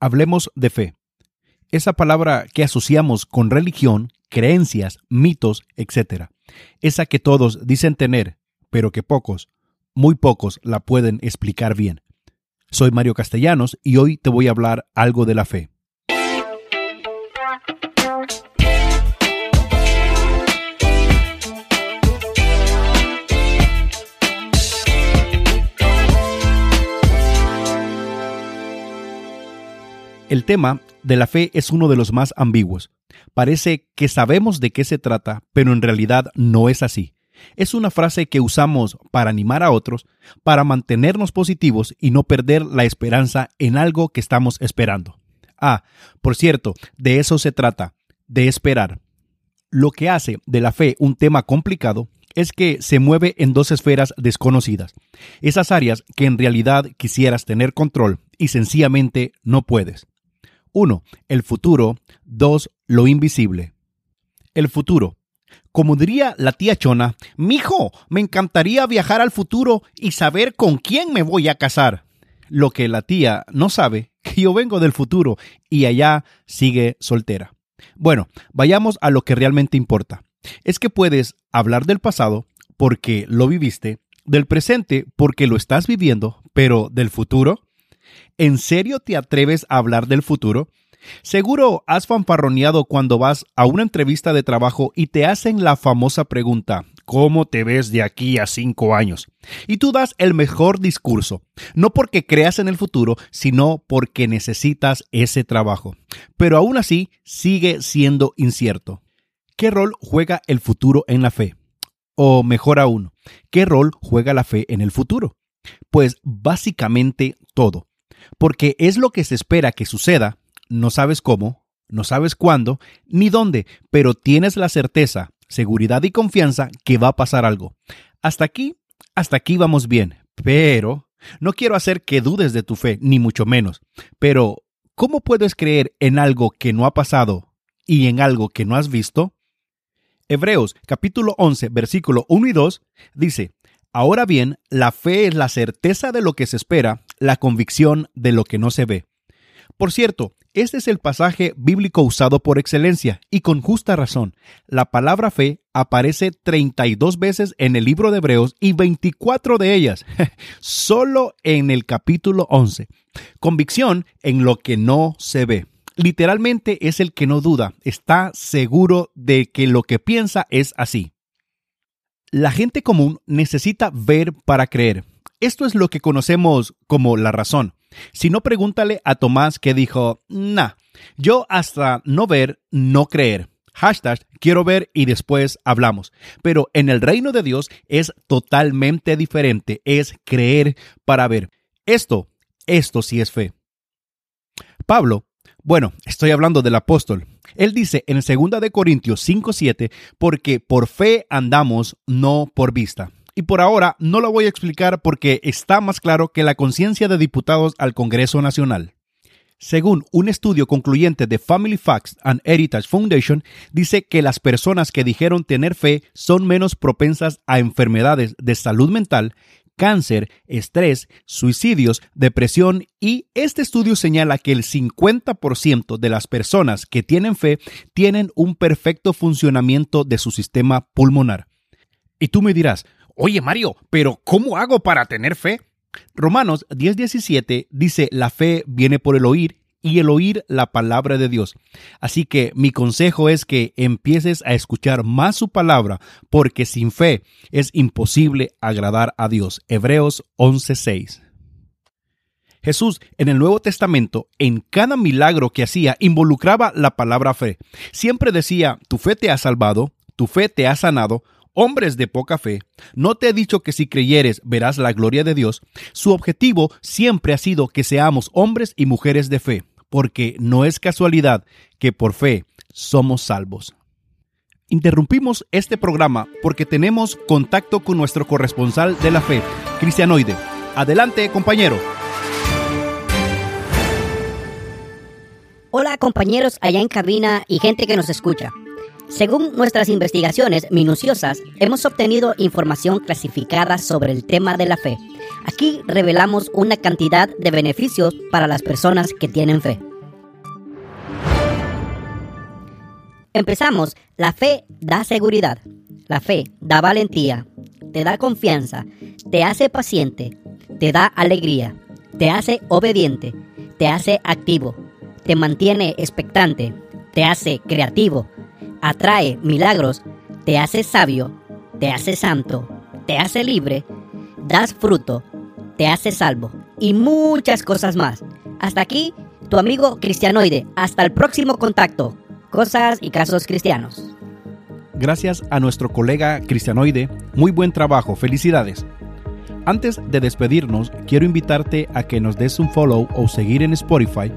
Hablemos de fe. Esa palabra que asociamos con religión, creencias, mitos, etc. Esa que todos dicen tener, pero que pocos, muy pocos la pueden explicar bien. Soy Mario Castellanos y hoy te voy a hablar algo de la fe. El tema de la fe es uno de los más ambiguos. Parece que sabemos de qué se trata, pero en realidad no es así. Es una frase que usamos para animar a otros, para mantenernos positivos y no perder la esperanza en algo que estamos esperando. Ah, por cierto, de eso se trata, de esperar. Lo que hace de la fe un tema complicado es que se mueve en dos esferas desconocidas, esas áreas que en realidad quisieras tener control y sencillamente no puedes. 1. El futuro. 2. Lo invisible. El futuro. Como diría la tía Chona, mijo, me encantaría viajar al futuro y saber con quién me voy a casar. Lo que la tía no sabe, que yo vengo del futuro y allá sigue soltera. Bueno, vayamos a lo que realmente importa. Es que puedes hablar del pasado porque lo viviste, del presente porque lo estás viviendo, pero del futuro ¿En serio te atreves a hablar del futuro? Seguro has fanfarroneado cuando vas a una entrevista de trabajo y te hacen la famosa pregunta, ¿cómo te ves de aquí a cinco años? Y tú das el mejor discurso, no porque creas en el futuro, sino porque necesitas ese trabajo. Pero aún así sigue siendo incierto. ¿Qué rol juega el futuro en la fe? O mejor aún, ¿qué rol juega la fe en el futuro? Pues básicamente todo porque es lo que se espera que suceda, no sabes cómo, no sabes cuándo, ni dónde, pero tienes la certeza, seguridad y confianza que va a pasar algo. Hasta aquí, hasta aquí vamos bien, pero no quiero hacer que dudes de tu fe, ni mucho menos, pero ¿cómo puedes creer en algo que no ha pasado y en algo que no has visto? Hebreos capítulo 11, versículo 1 y 2 dice, Ahora bien, la fe es la certeza de lo que se espera, la convicción de lo que no se ve. Por cierto, este es el pasaje bíblico usado por excelencia y con justa razón. La palabra fe aparece 32 veces en el libro de Hebreos y 24 de ellas solo en el capítulo 11. Convicción en lo que no se ve. Literalmente es el que no duda, está seguro de que lo que piensa es así. La gente común necesita ver para creer. Esto es lo que conocemos como la razón. Si no, pregúntale a Tomás que dijo, nah, yo hasta no ver, no creer. Hashtag quiero ver y después hablamos. Pero en el reino de Dios es totalmente diferente, es creer para ver. Esto, esto sí es fe. Pablo bueno, estoy hablando del apóstol. Él dice en 2 de Corintios 5:7, porque por fe andamos, no por vista. Y por ahora no lo voy a explicar porque está más claro que la conciencia de diputados al Congreso Nacional. Según un estudio concluyente de Family Facts and Heritage Foundation, dice que las personas que dijeron tener fe son menos propensas a enfermedades de salud mental cáncer, estrés, suicidios, depresión y este estudio señala que el 50% de las personas que tienen fe tienen un perfecto funcionamiento de su sistema pulmonar. Y tú me dirás, oye Mario, pero ¿cómo hago para tener fe? Romanos 10:17 dice, la fe viene por el oír y el oír la palabra de Dios. Así que mi consejo es que empieces a escuchar más su palabra, porque sin fe es imposible agradar a Dios. Hebreos 11:6. Jesús en el Nuevo Testamento, en cada milagro que hacía, involucraba la palabra fe. Siempre decía, tu fe te ha salvado, tu fe te ha sanado, hombres de poca fe, no te he dicho que si creyeres verás la gloria de Dios, su objetivo siempre ha sido que seamos hombres y mujeres de fe, porque no es casualidad que por fe somos salvos. Interrumpimos este programa porque tenemos contacto con nuestro corresponsal de la fe, Cristianoide. Adelante, compañero. Hola compañeros allá en cabina y gente que nos escucha. Según nuestras investigaciones minuciosas, hemos obtenido información clasificada sobre el tema de la fe. Aquí revelamos una cantidad de beneficios para las personas que tienen fe. Empezamos. La fe da seguridad. La fe da valentía. Te da confianza. Te hace paciente. Te da alegría. Te hace obediente. Te hace activo. Te mantiene expectante. Te hace creativo Atrae milagros. Te hace sabio. Te hace santo. Te hace libre. Das fruto. Te hace salvo. Y muchas cosas más. Hasta aquí tu amigo Cristianoide. Hasta el próximo contacto. Cosas y casos cristianos. Gracias a nuestro colega Cristianoide. Muy buen trabajo. Felicidades. Antes de despedirnos, quiero invitarte a que nos des un follow o seguir en Spotify,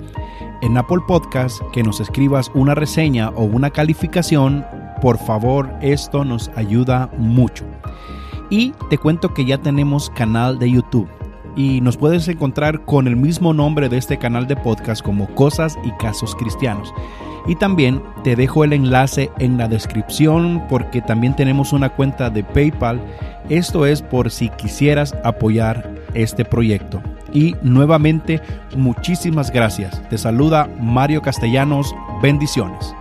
en Apple Podcast, que nos escribas una reseña o una calificación. Por favor, esto nos ayuda mucho. Y te cuento que ya tenemos canal de YouTube y nos puedes encontrar con el mismo nombre de este canal de podcast como Cosas y Casos Cristianos. Y también te dejo el enlace en la descripción porque también tenemos una cuenta de PayPal. Esto es por si quisieras apoyar este proyecto. Y nuevamente, muchísimas gracias. Te saluda Mario Castellanos. Bendiciones.